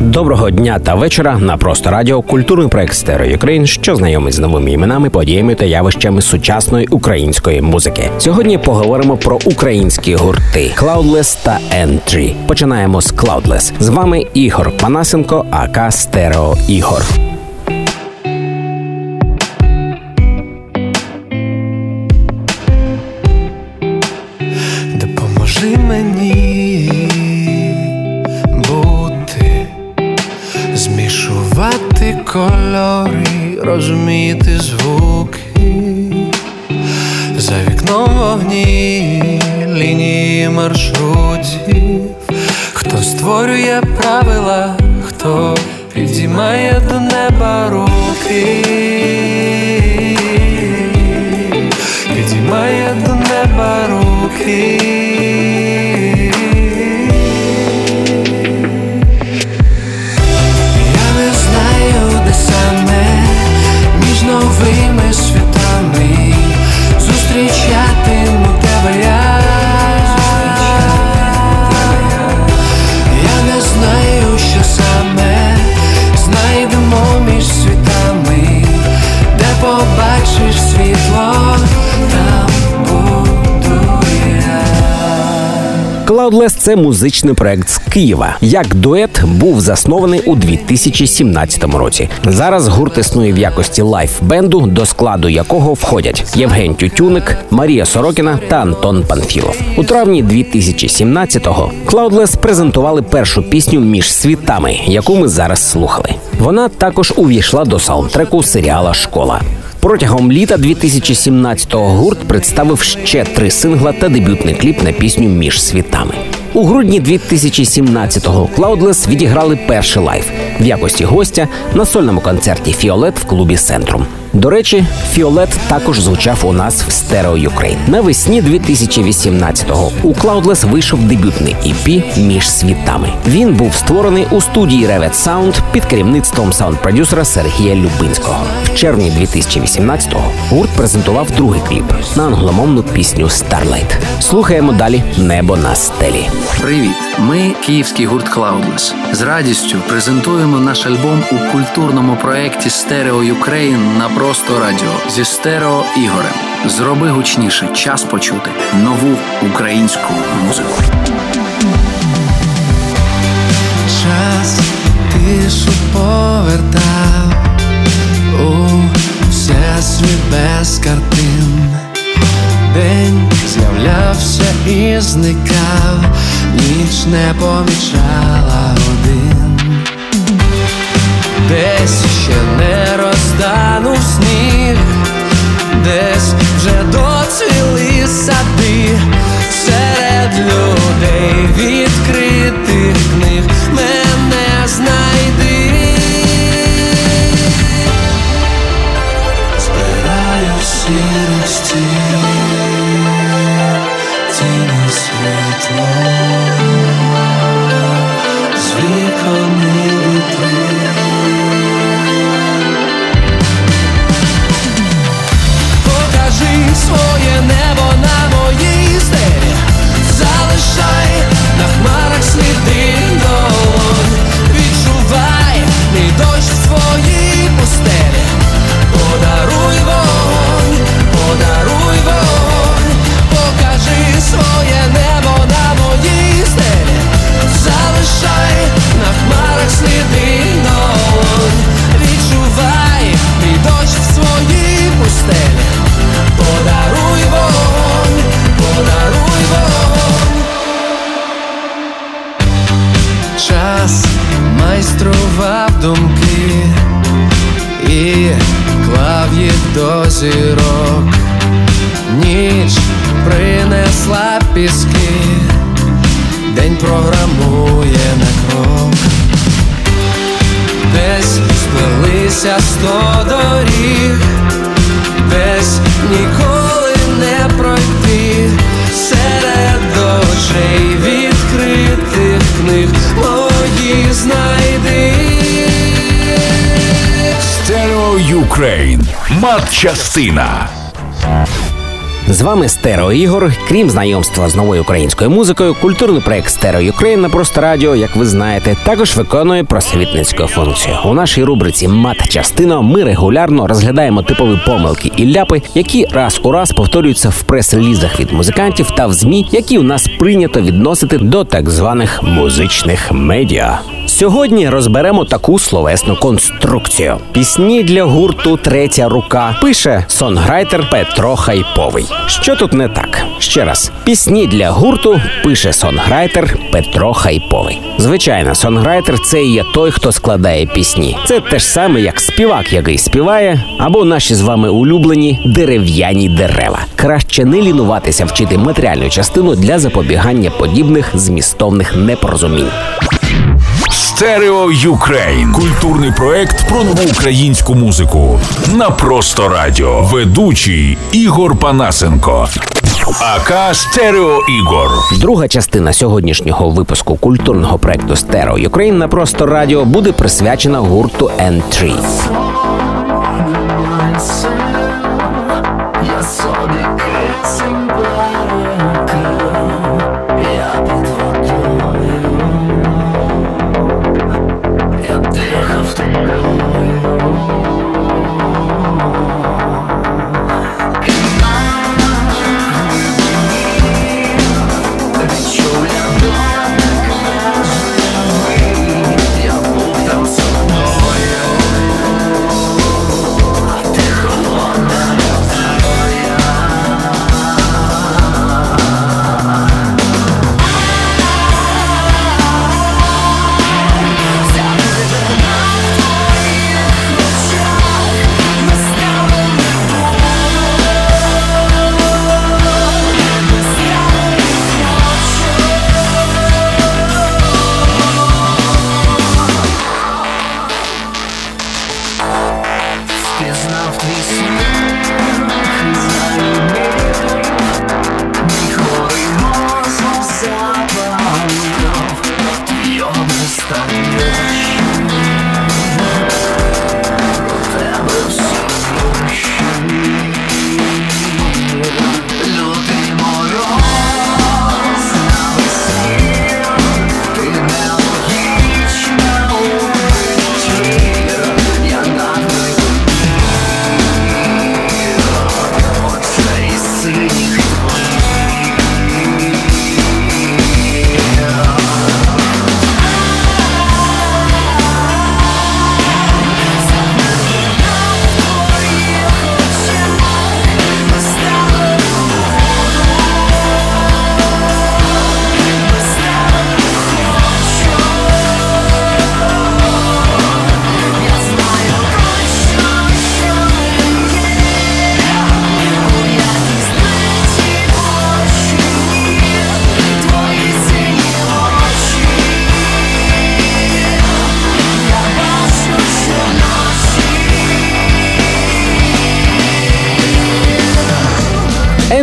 Доброго дня та вечора на просто радіо культурний проект Stereo Ukraine, що знайомить з новими іменами, подіями та явищами сучасної української музики. Сьогодні поговоримо про українські гурти Cloudless та Entry. Починаємо з Cloudless. З вами Ігор Панасенко, АК Стерео Ігор. Кольори, розуміти звуки, за вікном вогні, лінії маршрутів, хто створює правила, хто підіймає до неба руки. Підіймає до неба руки. Побачиш світло, там це музичний проект з Києва. Як дует був заснований у 2017 році. Зараз гурт існує в якості live-бенду, до складу якого входять Євген Тютюник, Марія Сорокіна та Антон Панфілов. У травні 2017-го Cloudless презентували першу пісню між світами, яку ми зараз слухали. Вона також увійшла до саундтреку серіала Школа. Протягом літа 2017-го гурт представив ще три сингла та дебютний кліп на пісню Між світами. У грудні 2017-го Cloudless відіграли перший live в якості гостя на сольному концерті Фіолет в клубі Центрум. До речі, Фіолет також звучав у нас в Stereo Ukraine. Навесні 2018-го у Cloudless вийшов дебютний EP між світами. Він був створений у студії Revet Sound під керівництвом саунд-продюсера Сергія Любинського. В червні 2018-го гурт презентував другий кліп на англомовну пісню Starlight. Слухаємо далі Небо на стелі. Привіт! Ми київський гурт Cloudless. З радістю презентуємо наш альбом у культурному проєкті Stereo Ukraine на просто радіо зі стерео Ігорем. Зроби гучніше час почути нову українську музику. час тишу повертав у всесвіт без картин. День з'являвся і зникав, ніч не помічала один. до зірок, ніч принесла піски, день програмує на крок, десь сплелися сто доріг, десь ніколи не пройти. Серед очей відкритих книг. Ukraine. Матчастина. З вами Стерео Ігор. Крім знайомства з новою українською музикою, культурний проект Stereo Ukraine на просто радіо, як ви знаєте, також виконує просвітницьку функцію. У нашій рубриці Матчастина ми регулярно розглядаємо типові помилки і ляпи, які раз у раз повторюються в прес-релізах від музикантів та в змі, які у нас прийнято відносити до так званих музичних медіа. Сьогодні розберемо таку словесну конструкцію. Пісні для гурту Третя рука пише сонграйтер Петро Хайповий. Що тут не так? Ще раз, пісні для гурту пише сонграйтер Петро Хайповий. Звичайно, сонграйтер це є той, хто складає пісні. Це те ж саме, як співак, який співає, або наші з вами улюблені дерев'яні дерева. Краще не лінуватися вчити матеріальну частину для запобігання подібних змістовних непорозумінь. Stereo Ukraine. Культурний проект про нову українську музику. На просто радіо. Ведучий Ігор Панасенко. aka Стерео Ігор. Друга частина сьогоднішнього випуску культурного проекту Stereo Ukraine на просто радіо буде присвячена гурту N3. Я собі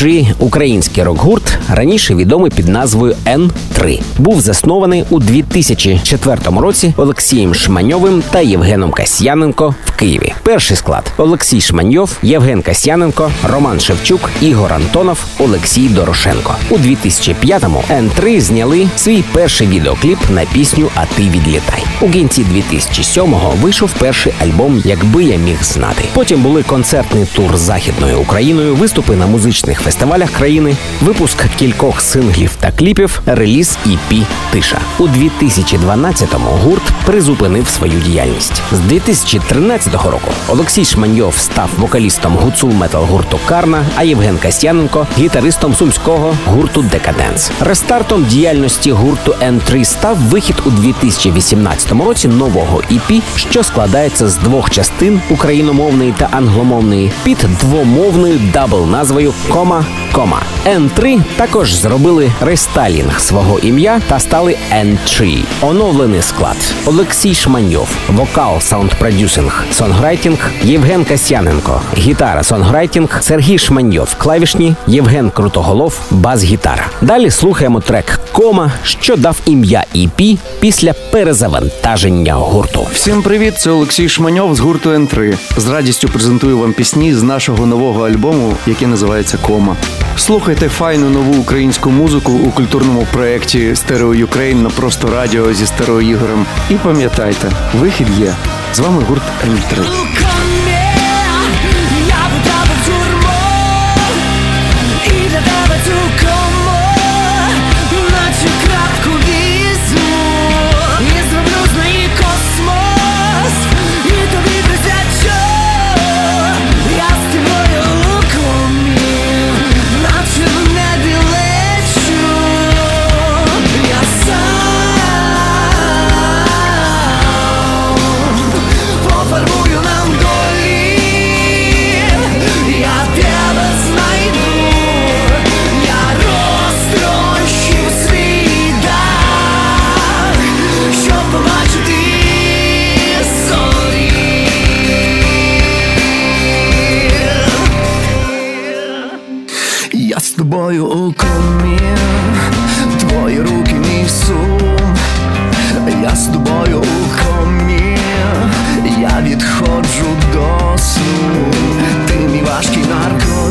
N3 – український рок-гурт, раніше відомий під назвою N3. Був заснований у 2004 році Олексієм Шманьовим та Євгеном Касьяненко в Києві. Перший склад: Олексій Шманьов, Євген Касьяненко, Роман Шевчук, Ігор Антонов, Олексій Дорошенко. У 2005-му N3 зняли свій перший відеокліп на пісню А ти відлітай. У кінці 2007-го вийшов перший альбом Якби я міг знати. Потім були концертний тур західною Україною, виступи на музичних фестивалях країни, випуск кількох синглів та кліпів, реліз EP Тиша. У 2012-му гурт призупинив свою діяльність. З 2013 року Олексій Шманьов став вокалістом гуцул метал гурту Карна, а Євген Касьяненко гітаристом сумського гурту Декаденс. Рестартом діяльності гурту N3 став вихід у 2018 році нового EP, що складається з двох частин україномовної та англомовної, під двомовною double назвою кома, Coma. N3 також зробили рестайлінг свого ім'я та стали N3. Оновлений склад. Олексій Шманьов, вокал, саунд-продюсинг, songwriting, Євген Касьяненко, гітара, songwriting, Сергій Шманьов, клавішні, Євген Крутоголов, бас-гітара. Далі слухаємо трек Кома, що дав ім'я EP після перезавантаження гурту. Всім привіт, це Олексій Шманьов з гурту Н3. З радістю презентую вам пісні з нашого нового альбому, який називається Кома. Слухайте файну нову українську музику у культурному проєкті Stereo Ukraine на просто радіо зі Стерео Ігорем. І пам'ятайте, вихід є. З вами гурт Н3.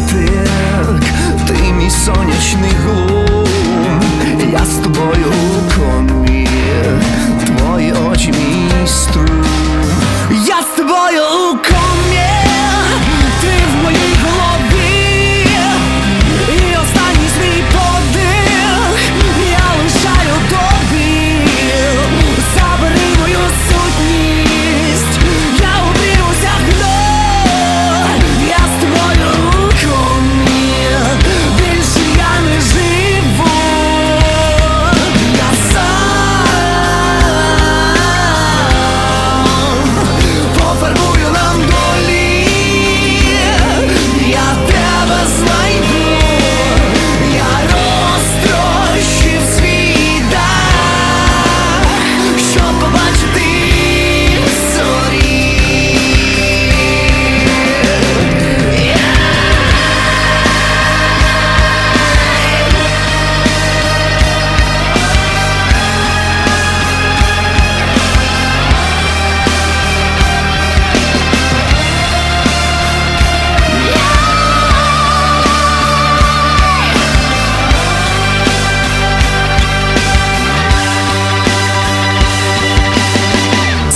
наркотик, ти мій сонячний глум. Я з тобою у комі, твої очі мій струм.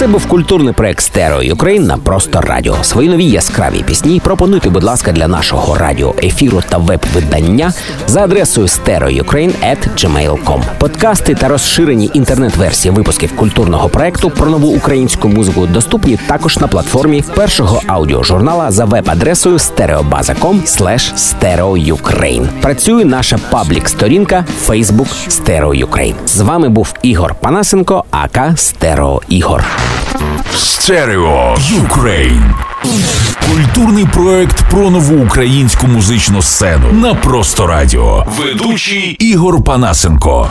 Це був культурний проект Stereo Ukraine на просто радіо. Свої нові яскраві пісні пропонуйте, будь ласка, для нашого радіо ефіру та веб-видання за адресою stereoukraine.gmail.com. Подкасти та розширені інтернет-версії випусків культурного проекту про нову українську музику доступні також на платформі першого аудіожурнала за веб-адресою stereobaza.com stereoukraine. Працює наша паблік-сторінка Facebook Stereo Ukraine. З вами був Ігор Панасенко, aka Стерео Ігор. Stereo Ukraine. Культурний проект про нову українську музичну сцену на просто радіо. Ведучий Ігор Панасенко.